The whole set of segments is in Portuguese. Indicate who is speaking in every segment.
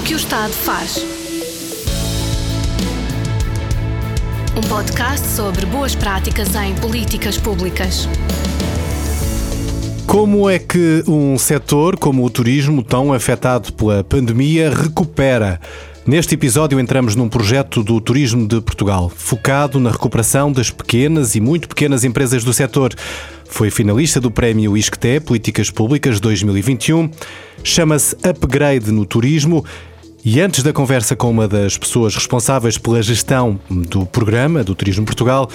Speaker 1: O que o Estado faz. Um podcast sobre boas práticas em políticas públicas.
Speaker 2: Como é que um setor como o turismo, tão afetado pela pandemia, recupera? Neste episódio entramos num projeto do Turismo de Portugal, focado na recuperação das pequenas e muito pequenas empresas do setor. Foi finalista do Prémio ISCTE Políticas Públicas 2021. Chama-se Upgrade no Turismo. E antes da conversa com uma das pessoas responsáveis pela gestão do programa do Turismo Portugal,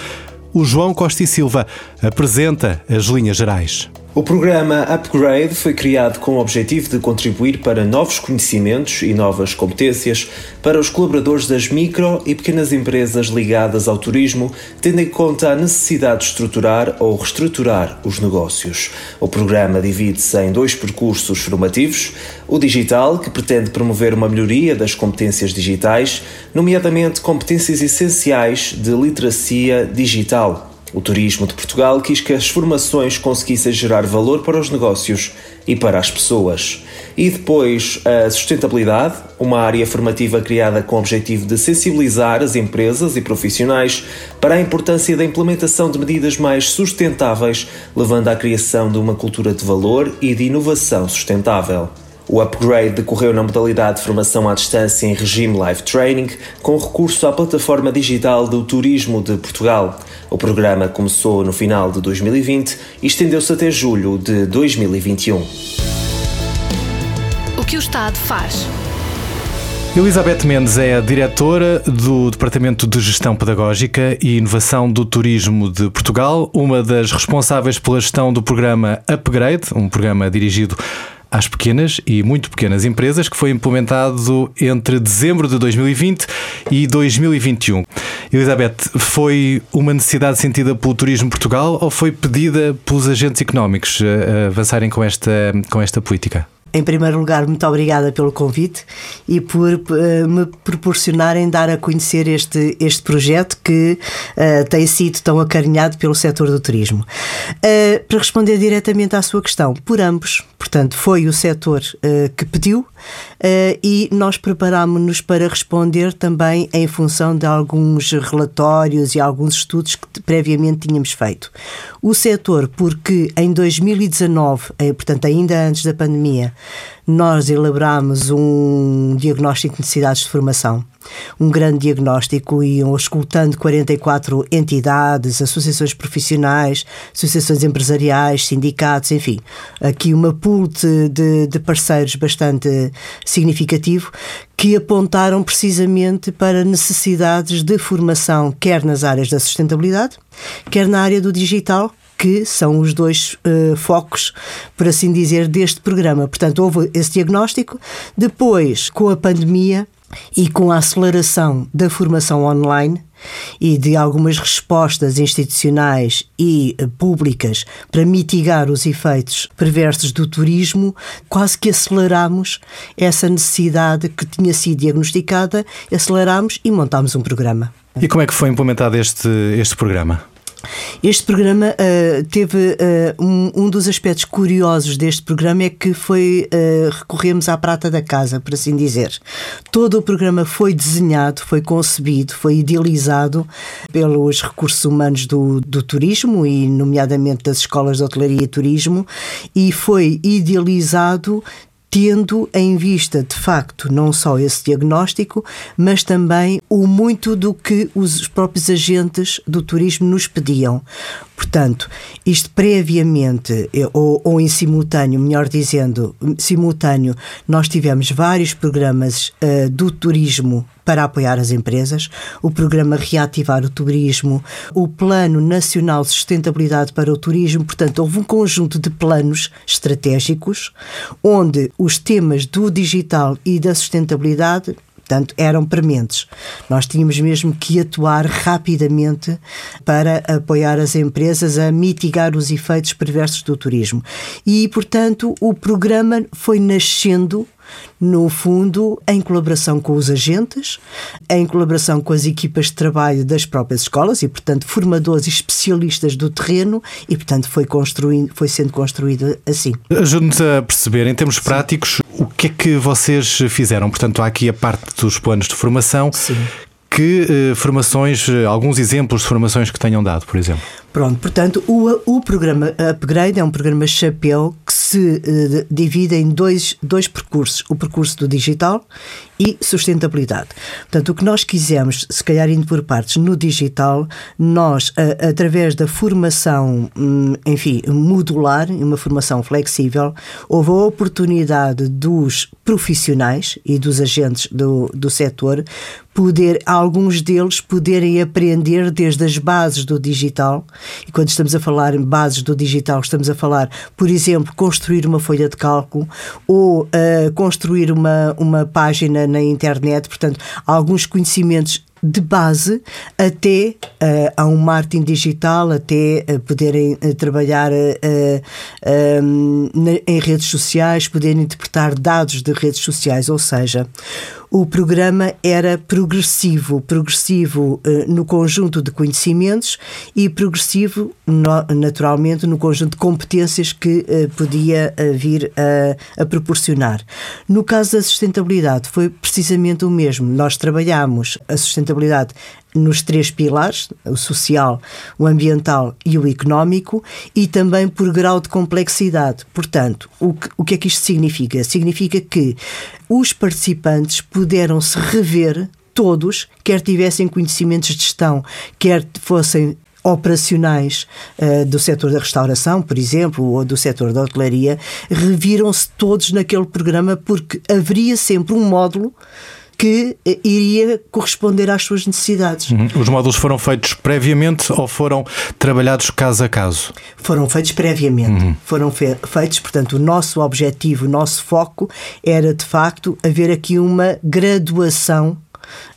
Speaker 2: o João Costa e Silva apresenta as linhas gerais.
Speaker 3: O programa Upgrade foi criado com o objetivo de contribuir para novos conhecimentos e novas competências para os colaboradores das micro e pequenas empresas ligadas ao turismo, tendo em conta a necessidade de estruturar ou reestruturar os negócios. O programa divide-se em dois percursos formativos: o digital, que pretende promover uma melhoria das competências digitais, nomeadamente competências essenciais de literacia digital o turismo de Portugal quis que as formações conseguissem gerar valor para os negócios e para as pessoas. E depois a sustentabilidade, uma área formativa criada com o objetivo de sensibilizar as empresas e profissionais para a importância da implementação de medidas mais sustentáveis, levando à criação de uma cultura de valor e de inovação sustentável. O upgrade decorreu na modalidade de formação à distância em regime live training, com recurso à plataforma digital do Turismo de Portugal. O programa começou no final de 2020 e estendeu-se até julho de 2021.
Speaker 1: O que o Estado faz?
Speaker 2: Elizabeth Mendes é a diretora do Departamento de Gestão Pedagógica e Inovação do Turismo de Portugal, uma das responsáveis pela gestão do programa Upgrade, um programa dirigido às pequenas e muito pequenas empresas, que foi implementado entre dezembro de 2020 e 2021. Elizabeth, foi uma necessidade sentida pelo Turismo Portugal ou foi pedida pelos agentes económicos a avançarem com esta, com esta política?
Speaker 4: Em primeiro lugar, muito obrigada pelo convite e por uh, me proporcionarem dar a conhecer este, este projeto que uh, tem sido tão acarinhado pelo setor do turismo. Uh, para responder diretamente à sua questão, por ambos, portanto, foi o setor que pediu e nós preparámos-nos para responder também em função de alguns relatórios e alguns estudos que previamente tínhamos feito. O setor, porque em 2019, portanto, ainda antes da pandemia, nós elaborámos um diagnóstico de necessidades de formação, um grande diagnóstico, e escutando 44 entidades, associações profissionais, associações empresariais, sindicatos, enfim, aqui uma pool de, de, de parceiros bastante significativo que apontaram precisamente para necessidades de formação, quer nas áreas da sustentabilidade, quer na área do digital, que são os dois uh, focos, por assim dizer, deste programa. Portanto, houve esse diagnóstico. Depois, com a pandemia e com a aceleração da formação online, e de algumas respostas institucionais e uh, públicas para mitigar os efeitos perversos do turismo, quase que aceleramos essa necessidade que tinha sido diagnosticada, aceleramos e montámos um programa.
Speaker 2: E como é que foi implementado este, este programa?
Speaker 4: Este programa uh, teve uh, um, um, dos aspectos curiosos deste programa é que foi uh, recorremos à prata da casa, por assim dizer. Todo o programa foi desenhado, foi concebido, foi idealizado pelos recursos humanos do, do turismo e, nomeadamente, das escolas de hotelaria e turismo, e foi idealizado tendo em vista, de facto, não só esse diagnóstico, mas também o muito do que os próprios agentes do turismo nos pediam. Portanto, isto previamente, eh, ou, ou, em simultâneo, melhor dizendo, simultâneo, nós tivemos vários programas uh, do turismo para apoiar as empresas, o programa Reativar o Turismo, o Plano Nacional de Sustentabilidade para o Turismo. Portanto, houve um conjunto de planos estratégicos onde os temas do digital e da sustentabilidade Portanto, eram prementes. Nós tínhamos mesmo que atuar rapidamente para apoiar as empresas a mitigar os efeitos perversos do turismo. E, portanto, o programa foi nascendo no fundo, em colaboração com os agentes, em colaboração com as equipas de trabalho das próprias escolas e, portanto, formadores e especialistas do terreno e, portanto, foi, construindo, foi sendo construído assim.
Speaker 2: Ajude-nos a perceber, em termos práticos, o que é que vocês fizeram? Portanto, há aqui a parte dos planos de formação.
Speaker 4: Sim.
Speaker 2: Que eh, formações, eh, alguns exemplos de formações que tenham dado, por exemplo?
Speaker 4: Pronto, portanto, o, o programa Upgrade é um programa chapéu que se uh, divide em dois, dois percursos: o percurso do digital e sustentabilidade. Portanto, o que nós quisemos, se calhar indo por partes, no digital, nós, através da formação, um, enfim, modular, uma formação flexível, houve a oportunidade dos profissionais e dos agentes do, do setor poder, alguns deles poderem aprender desde as bases do digital e quando estamos a falar em bases do digital, estamos a falar, por exemplo, construir uma folha de cálculo ou uh, construir uma, uma página na internet. Portanto, alguns conhecimentos de base até uh, a um marketing digital, até uh, poderem uh, trabalhar um, em redes sociais, poderem interpretar dados de redes sociais, ou seja, o programa era progressivo, progressivo no conjunto de conhecimentos e progressivo no, naturalmente no conjunto de competências que podia vir a, a proporcionar. No caso da sustentabilidade foi precisamente o mesmo. Nós trabalhamos a sustentabilidade nos três pilares, o social, o ambiental e o económico, e também por grau de complexidade. Portanto, o que, o que é que isto significa? Significa que os participantes puderam se rever todos, quer tivessem conhecimentos de gestão, quer fossem operacionais uh, do setor da restauração, por exemplo, ou do setor da hotelaria, reviram-se todos naquele programa porque haveria sempre um módulo que eh, iria corresponder às suas necessidades.
Speaker 2: Uhum. Os módulos foram feitos previamente ou foram trabalhados caso a caso?
Speaker 4: Foram feitos previamente. Uhum. Foram fe feitos, portanto, o nosso objetivo, o nosso foco era de facto haver aqui uma graduação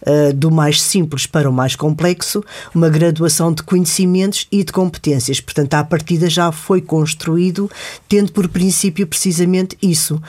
Speaker 4: uh, do mais simples para o mais complexo, uma graduação de conhecimentos e de competências. Portanto, à partida já foi construído, tendo por princípio precisamente isso.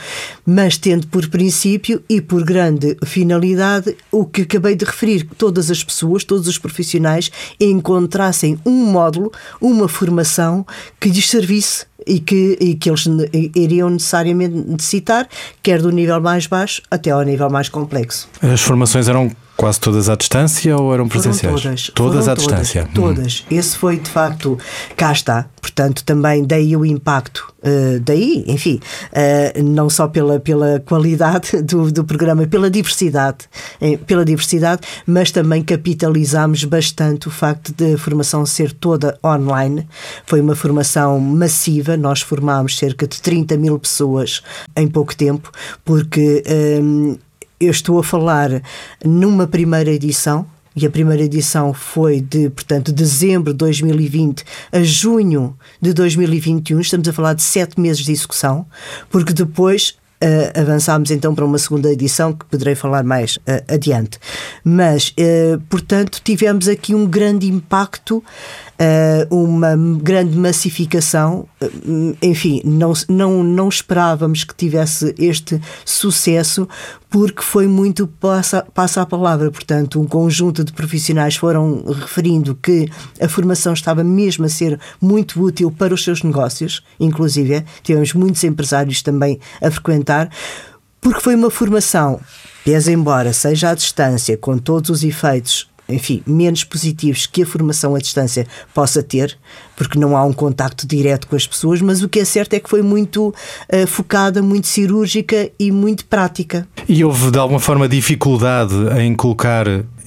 Speaker 4: Mas tendo por princípio e por grande finalidade o que acabei de referir, que todas as pessoas, todos os profissionais encontrassem um módulo, uma formação que lhes servisse e que, e que eles iriam necessariamente necessitar, quer do nível mais baixo até ao nível mais complexo.
Speaker 2: As formações eram quase todas à distância ou eram presenciais?
Speaker 4: Foram todas.
Speaker 2: Todas
Speaker 4: foram
Speaker 2: à distância?
Speaker 4: Todas. Hum. Esse foi, de facto, cá está. Portanto, também daí o impacto. Uh, daí, enfim, uh, não só pela, pela qualidade do, do programa, pela diversidade, eh, pela diversidade, mas também capitalizámos bastante o facto de a formação ser toda online. Foi uma formação massiva, nós formámos cerca de 30 mil pessoas em pouco tempo, porque eu estou a falar numa primeira edição, e a primeira edição foi de, portanto, dezembro de 2020 a junho de 2021. Estamos a falar de sete meses de execução, porque depois Uh, avançámos então para uma segunda edição que poderei falar mais uh, adiante. Mas, uh, portanto, tivemos aqui um grande impacto uma grande massificação. Uh, enfim, não, não, não esperávamos que tivesse este sucesso porque foi muito passa, passa a palavra. Portanto, um conjunto de profissionais foram referindo que a formação estava mesmo a ser muito útil para os seus negócios, inclusive tivemos muitos empresários também a frequentar, porque foi uma formação, pese embora seja à distância, com todos os efeitos enfim, menos positivos que a formação à distância possa ter, porque não há um contacto direto com as pessoas, mas o que é certo é que foi muito uh, focada, muito cirúrgica e muito prática.
Speaker 2: E houve de alguma forma dificuldade em colocar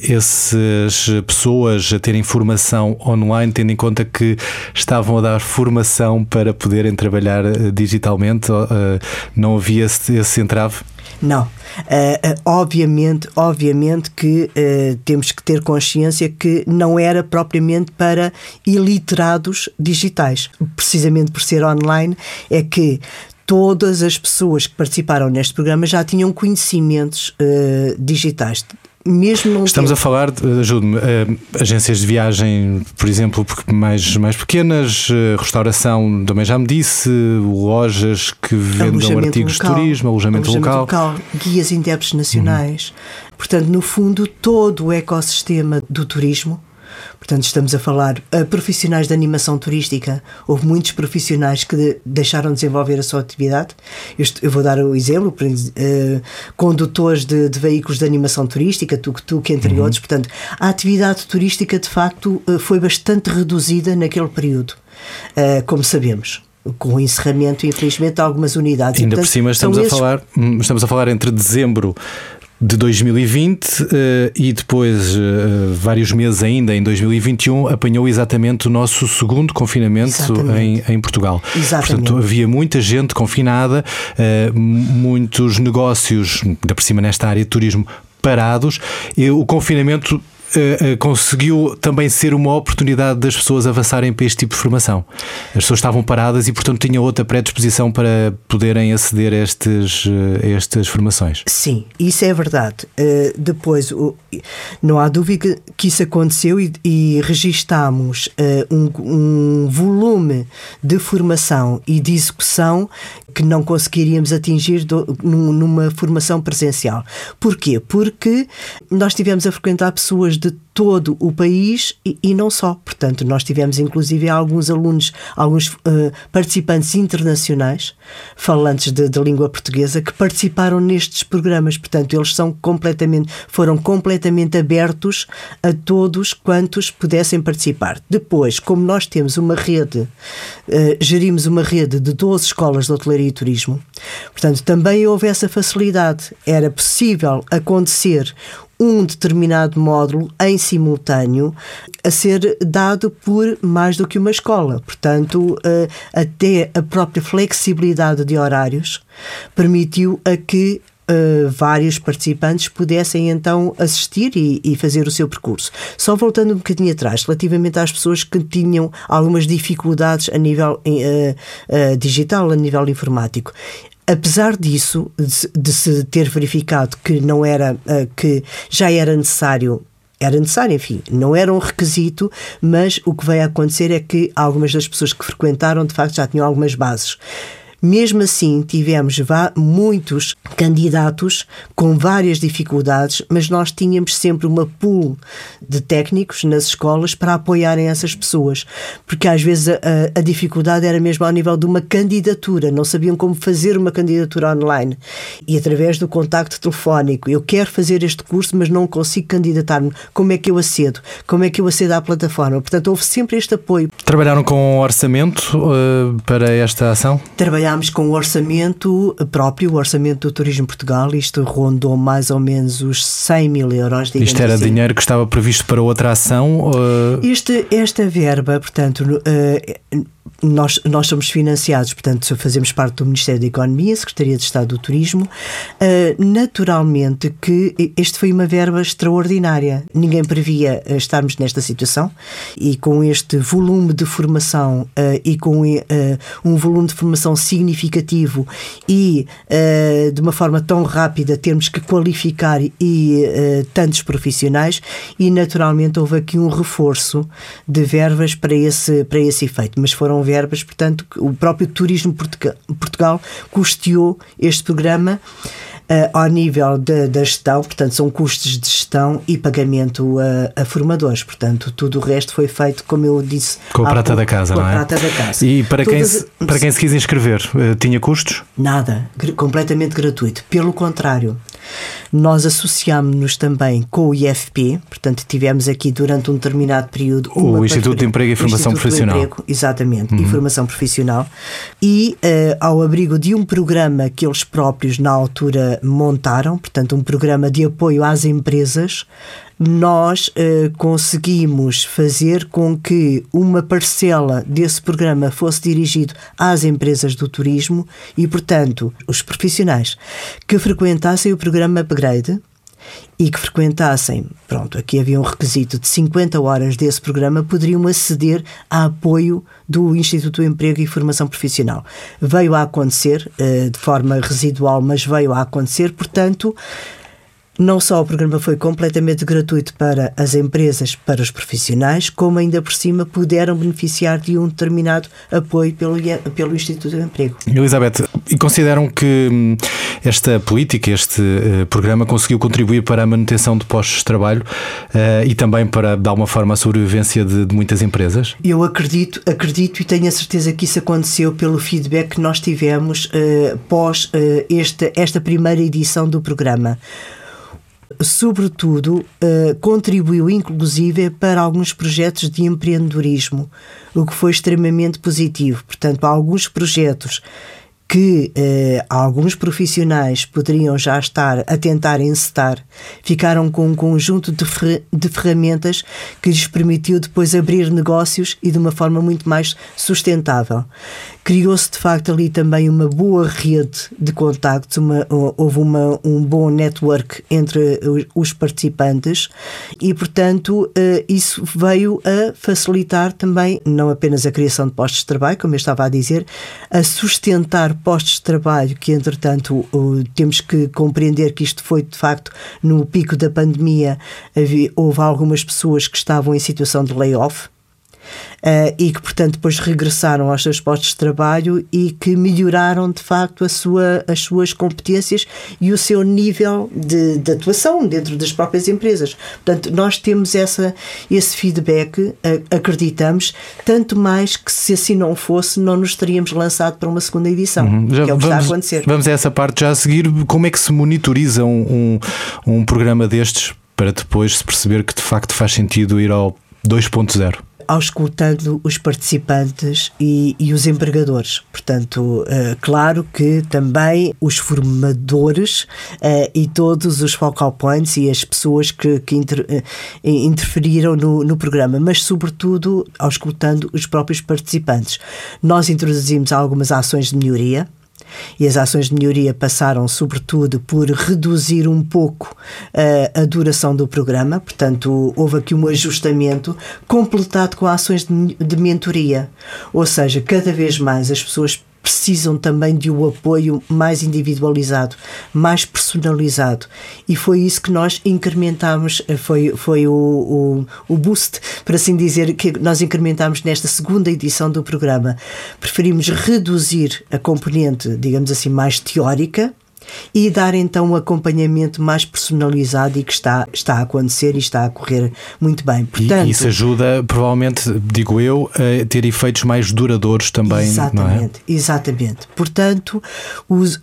Speaker 2: essas pessoas a terem formação online, tendo em conta que estavam a dar formação para poderem trabalhar eh, digitalmente? Uh, não havia esse entrave?
Speaker 4: Não. Uh, uh, obviamente, obviamente que uh, temos que ter consciência que não era propriamente para iliterados digitais. Precisamente por ser online, é que todas as pessoas que participaram neste programa já tinham conhecimentos digitais mesmo
Speaker 2: Estamos a falar, ajude-me, uh, agências de viagem, por exemplo, mais, mais pequenas, uh, restauração, também já me disse, lojas que vendam artigos local, de turismo, alojamento, alojamento local. local.
Speaker 4: Guias intérpretes nacionais. Uhum. Portanto, no fundo, todo o ecossistema do turismo Portanto, estamos a falar a profissionais de animação turística. Houve muitos profissionais que de, deixaram de desenvolver a sua atividade. Eu, vou dar o exemplo: uh, condutores de, de, veículos de animação turística, tuk-tuk, entre uhum. outros. Portanto, a atividade turística, de facto, uh, foi bastante reduzida naquele período, uh, como sabemos com o encerramento, infelizmente, de algumas unidades.
Speaker 2: Ainda portanto, por cima estamos a, esses... falar, hum, estamos a falar entre dezembro de 2020 uh, eh, e depois, uh, vários meses ainda, em 2021, apanhou exatamente o nosso segundo confinamento em, em, Portugal.
Speaker 4: Exatamente.
Speaker 2: Portanto, havia muita gente confinada, uh, muitos negócios, da por cima nesta área de turismo, parados. E o confinamento uh, conseguiu também ser uma oportunidade das pessoas avançarem para este tipo de formação. As pessoas estavam paradas e, portanto, tinham outra predisposição para poderem aceder a, estes, a estas formações.
Speaker 4: Sim, isso é verdade. Uh, depois, o, não há dúvida que isso aconteceu e, e registámos um, um volume de formação e de execução que não conseguiríamos atingir do, numa formação presencial. Porquê? Porque nós tivemos a frequentar pessoas de todo o país e, e, não só. Portanto, nós tivemos inclusive alguns alunos, alguns uh, participantes internacionais, falantes de, de, língua portuguesa, que participaram nestes programas. Portanto, eles são completamente, foram completamente abertos a todos quantos pudessem participar. Depois, como nós temos uma rede, uh, gerimos uma rede de 12 escolas de hotelaria e turismo, portanto, também houve essa facilidade. Era possível acontecer um determinado módulo em simultâneo a ser dado por mais do que uma escola. Portanto, eh, até a própria flexibilidade de horários permitiu a que Uh, vários participantes pudessem então assistir e, e, fazer o seu percurso. Só voltando um bocadinho atrás, relativamente às pessoas que tinham algumas dificuldades a nível uh, uh, digital, a nível informático. Apesar disso, de, de se ter verificado que não era, que já era necessário era necessário, enfim, não era um requisito, mas o que a acontecer é que algumas das pessoas que frequentaram de facto já tinham algumas bases. Mesmo assim, tivemos muitos candidatos com várias dificuldades, mas nós tínhamos sempre uma pool de técnicos nas escolas para apoiarem essas pessoas, porque às vezes a, a dificuldade era mesmo ao nível de uma candidatura, não sabiam como fazer uma candidatura online. E através do contacto telefónico, eu quero fazer este curso, mas não consigo candidatar-me. Como é que eu acedo? Como é que eu acedo à plataforma? Portanto, houve sempre este apoio.
Speaker 2: Trabalharam com orçamento uh, para esta ação?
Speaker 4: Trabalhámos trabalhámos com o orçamento próprio, o orçamento do Turismo Portugal, isto rondou mais ou menos os 100 mil euros.
Speaker 2: Isto era assim. dinheiro que estava previsto para outra ação?
Speaker 4: Este, esta verba, portanto, uh, nós, nós somos financiados, portanto, fazemos parte do Ministério da Economia, Secretaria de Estado do Turismo. Uh, naturalmente que este foi uma verba extraordinária. Ninguém previa uh, estarmos nesta situação e com este volume de formação uh, e com um volume de formação significativo e de uma forma tão rápida termos que qualificar e tantos profissionais e naturalmente houve aqui um reforço de verbas para esse, para esse efeito, mas foram verbas, portanto, o próprio Turismo Portugal, Portugal custeou este programa uh, ao nível da gestão, portanto, são custos de gestão e pagamento a, a, formadores. Portanto, tudo o resto foi feito, como eu disse.
Speaker 2: Com a prata pouco, da casa, não
Speaker 4: é? Prata da casa.
Speaker 2: E para, quem se, para quem se quis inscrever, uh, tinha custos?
Speaker 4: Nada, completamente gratuito. Pelo contrário, nós associámos-nos também com o IFP, portanto, tivemos aqui durante um determinado período
Speaker 2: o Instituto de Emprego e Formação Profissional. Emprego,
Speaker 4: exatamente, uhum. e formação profissional. E uh, ao abrigo de um programa que eles próprios, na altura, montaram, portanto, um programa de apoio às empresas, nós uh, conseguimos fazer com que uma parcela desse programa fosse dirigido às empresas do turismo e, portanto, os profissionais que frequentassem o programa Upgrade e que frequentassem, pronto, aqui havia um requisito de 50 horas desse programa, poderiam aceder a apoio do Instituto do Emprego e Formação Profissional. Veio a acontecer, uh, de forma residual, mas veio a acontecer, portanto, não só o programa foi completamente gratuito para as empresas, para os profissionais, como ainda por cima puderam beneficiar de um determinado apoio pelo, pelo Instituto de Emprego.
Speaker 2: Elizabeth, e consideram que hum, esta política, este uh, programa conseguiu contribuir para a manutenção de postos de trabalho uh, e também para, de alguma forma, a sobrevivência de, de, muitas empresas?
Speaker 4: Eu acredito, acredito e tenho a certeza que isso aconteceu pelo feedback que nós tivemos uh, pós esta, esta primeira edição do programa sobretudo, uh, contribuiu inclusive para alguns projetos de empreendedorismo, o que foi extremamente positivo. Portanto, há alguns projetos que eh, alguns profissionais poderiam já estar a tentar encetar, ficaram com um conjunto de, fer de ferramentas que lhes permitiu depois abrir negócios e de uma forma muito mais sustentável. Criou-se de facto ali também uma boa rede de contactos, uma, houve uma, um bom network entre os participantes e, portanto, eh, isso veio a facilitar também não apenas a criação de postos de trabalho, como eu estava a dizer, a sustentar postos de trabalho que, entretanto, temos que compreender que isto foi de facto no pico da pandemia, houve algumas pessoas que estavam em situação de layoff uh, e que, portanto, depois regressaram aos seus postos de trabalho e que melhoraram, de facto, a sua, as suas competências e o seu nível de, de atuação dentro das próprias empresas. Portanto, nós temos essa, esse feedback, uh, acreditamos, tanto mais que se assim não fosse, não nos teríamos lançado para uma segunda edição, uhum. já, que é o que vamos, está a acontecer.
Speaker 2: Vamos a essa parte já a seguir. Como é que se monitoriza um, um, um programa destes para depois se perceber que de facto faz sentido ir ao 2.0?
Speaker 4: Auscultando os participantes e, e os empregadores. Portanto, uh, claro que também os formadores uh, e todos os focal points e as pessoas que, que inter, uh, interferiram no, no programa, mas sobretudo auscultando os próprios participantes. Nós introduzimos algumas ações de melhoria e as ações de melhoria passaram, sobretudo, por reduzir um pouco uh, a duração do programa, portanto, houve aqui um ajustamento completado com ações de, de mentoria. Ou seja, cada vez mais as pessoas precisam também de um apoio mais individualizado, mais personalizado. E foi isso que nós incrementámos, eh, foi, foi o, o, o boost, por assim dizer, que nós incrementámos nesta segunda edição do programa. Preferimos reduzir a componente, digamos assim, mais teórica, e dar então um acompanhamento mais personalizado e que está, está a acontecer e está a correr muito bem.
Speaker 2: Portanto, e isso ajuda, provavelmente, digo eu, a ter efeitos mais duradouros também.
Speaker 4: Exatamente,
Speaker 2: é?
Speaker 4: exatamente. Portanto, os, uh,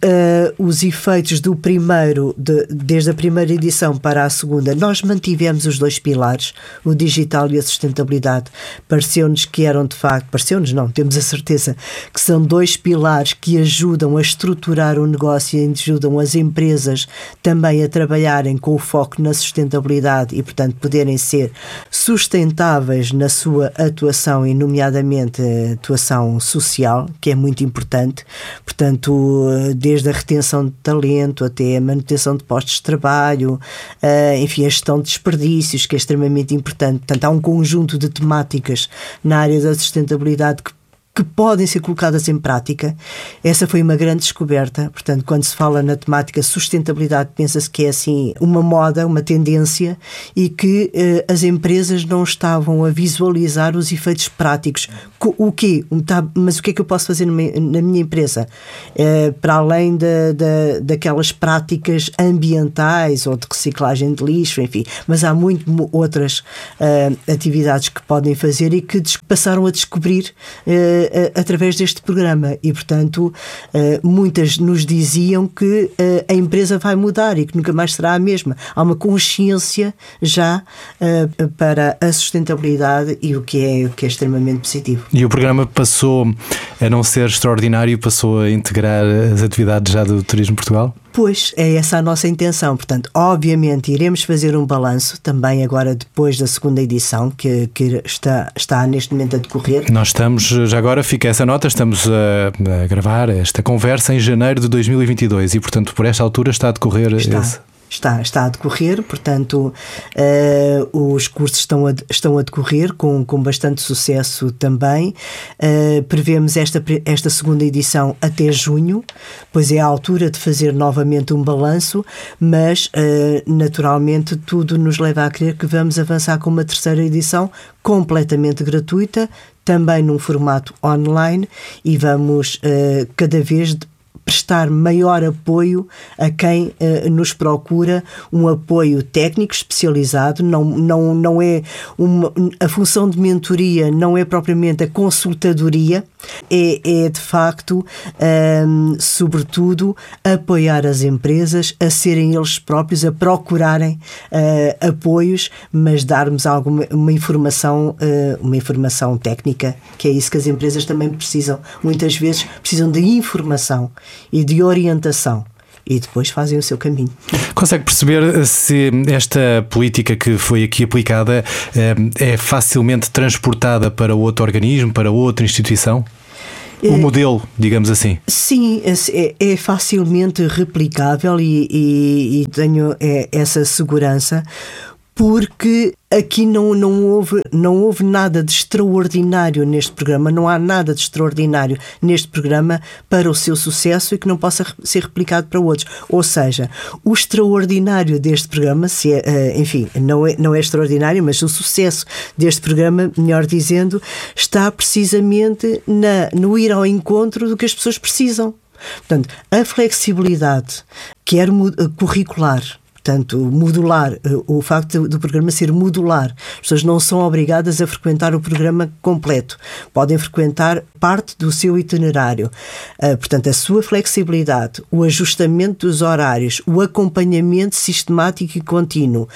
Speaker 4: os efeitos do primeiro, de, desde a primeira edição para a segunda, nós mantivemos os dois pilares, o digital e a sustentabilidade. Pareceu-nos que eram de facto, pareceu-nos não, temos a certeza que são dois pilares que ajudam a estruturar o negócio e ajudam as empresas também a trabalharem com o foco na sustentabilidade e, portanto, poderem ser sustentáveis na sua atuação e, nomeadamente, atuação social, que é muito importante. Portanto, desde a retenção de talento até a manutenção de postos de trabalho, eh, enfim, a gestão de desperdícios, que é extremamente importante. Portanto, há um conjunto de temáticas na área da sustentabilidade que que podem ser colocadas em prática. Essa foi uma grande descoberta. Portanto, quando se fala na temática sustentabilidade, pensa-se que é assim uma moda, uma tendência e que eh, as empresas não estavam a visualizar os efeitos práticos. O quê? Mas o que é que eu posso fazer na minha empresa? Eh, para além da, da, daquelas práticas ambientais ou de reciclagem de lixo, enfim. Mas há muito outras uh, atividades que podem fazer e que passaram a descobrir uh, através deste programa e, portanto, uh, muitas nos diziam que uh, a empresa vai mudar e que nunca mais será a mesma. Há uma consciência já para a sustentabilidade e o que, é, o que é extremamente positivo.
Speaker 2: E o programa passou a não ser extraordinário, passou a integrar as atividades já do Turismo Portugal?
Speaker 4: Pois, é essa a nossa intenção. Portanto, obviamente, iremos fazer um balanço também agora depois da segunda edição, que, que está, está neste momento a decorrer.
Speaker 2: Nós estamos, já agora fica essa nota, estamos a, a gravar esta conversa em janeiro de 2022 e, portanto, por esta altura está a decorrer
Speaker 4: está.
Speaker 2: esse
Speaker 4: está, está a decorrer, portanto, uh, os cursos estão a, estão a decorrer com, com bastante sucesso também. Uh, prevemos esta, esta segunda edição até junho, pois é a altura de fazer novamente um balanço, mas uh, naturalmente tudo nos leva a crer que vamos avançar com uma terceira edição completamente gratuita, também num formato online e vamos cada vez prestar maior apoio a quem uh, nos procura, um apoio técnico especializado, não, não, não é uma, a função de mentoria não é propriamente a consultadoria, é, é de facto, um, sobretudo, apoiar as empresas a serem eles próprios, a procurarem uh, apoios, mas darmos alguma uma informação, uh, uma informação técnica, que é isso que as empresas também precisam. Muitas vezes precisam de informação e de orientação e depois fazem o seu caminho.
Speaker 2: Consegue perceber se esta política que foi aqui aplicada eh, é facilmente transportada para outro organismo, para outra instituição? O é, modelo, digamos assim.
Speaker 4: Sim, é, é facilmente replicável e, e, e tenho é, essa segurança porque aqui não, não, houve, não houve nada de extraordinário neste programa, não há nada de extraordinário neste programa para o seu sucesso e que não possa ser replicado para outros. Ou seja, o extraordinário deste programa, se é, eh, enfim, não é, não é extraordinário, mas o sucesso deste programa, melhor dizendo, está precisamente na, no ir ao encontro do que as pessoas precisam. Portanto, a flexibilidade, quer curricular, Portanto, modular, eh, o facto do programa ser modular. As pessoas não são obrigadas a frequentar o programa completo. Podem frequentar parte do seu itinerário. Eh, portanto, a sua flexibilidade, o ajustamento dos horários, o acompanhamento sistemático e contínuo,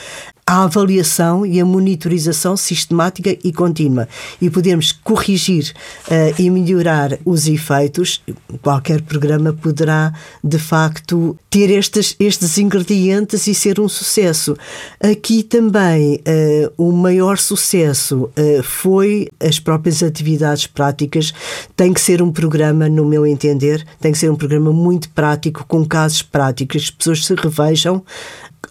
Speaker 4: a avaliação e a monitorização sistemática e contínua e podemos corrigir uh, e melhorar os efeitos, qualquer programa poderá de facto ter estes, estes ingredientes e ser um sucesso. Aqui também uh, o maior sucesso uh, foi as próprias atividades práticas. Tem que ser um programa, no meu entender, tem que ser um programa muito prático, com casos práticos, as pessoas se revejam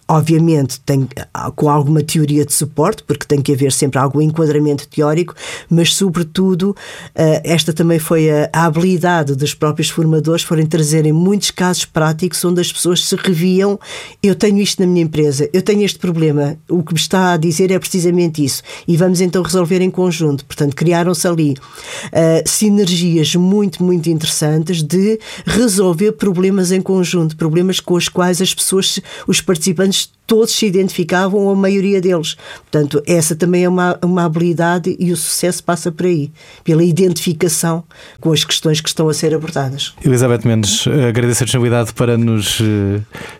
Speaker 4: obviamente tem com alguma teoria de suporte, porque tem que haver sempre algum enquadramento teórico, mas sobretudo eh, esta também foi a, habilidade dos próprios formadores forem trazerem muitos casos práticos onde as pessoas se reviam, eu tenho isto na minha empresa, eu tenho este problema, o que me está a dizer é precisamente isso, e vamos então resolver em conjunto. Portanto, criaram-se ali uh, sinergias muito, muito interessantes de resolver problemas em conjunto, problemas com os quais as pessoas, os participantes todos se identificavam, ou a maioria deles. Portanto, essa também é uma, uma habilidade e o sucesso passa por aí, pela identificação com as questões que estão a ser abordadas.
Speaker 2: Elizabeth Mendes, agradeço a disponibilidade para nos uh,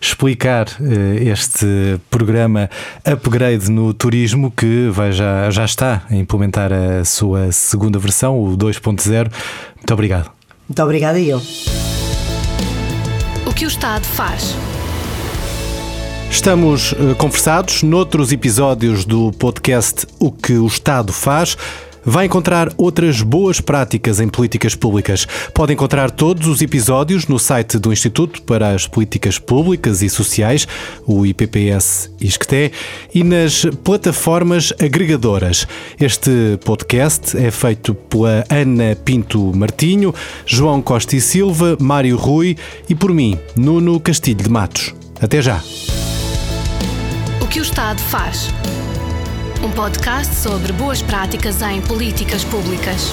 Speaker 2: explicar uh, este programa Upgrade no Turismo, que vai já, já está a implementar a sua segunda versão, o 2.0. Muito obrigado.
Speaker 4: Muito obrigada a eu.
Speaker 1: O que o Estado faz?
Speaker 2: Estamos uh, conversados noutros episódios do podcast O que o Estado faz. Vai encontrar outras boas práticas em políticas públicas. Pode encontrar todos os episódios no site do Instituto para as Políticas Públicas e Sociais, o IPPS ISCTE, e nas plataformas agregadoras. Este podcast é feito pela Ana Pinto Martinho, João Costa e Silva, Mário Rui e por mim, Nuno Castilho de Matos. Até já!
Speaker 1: Que o Estado faz. Um podcast sobre boas práticas em políticas públicas.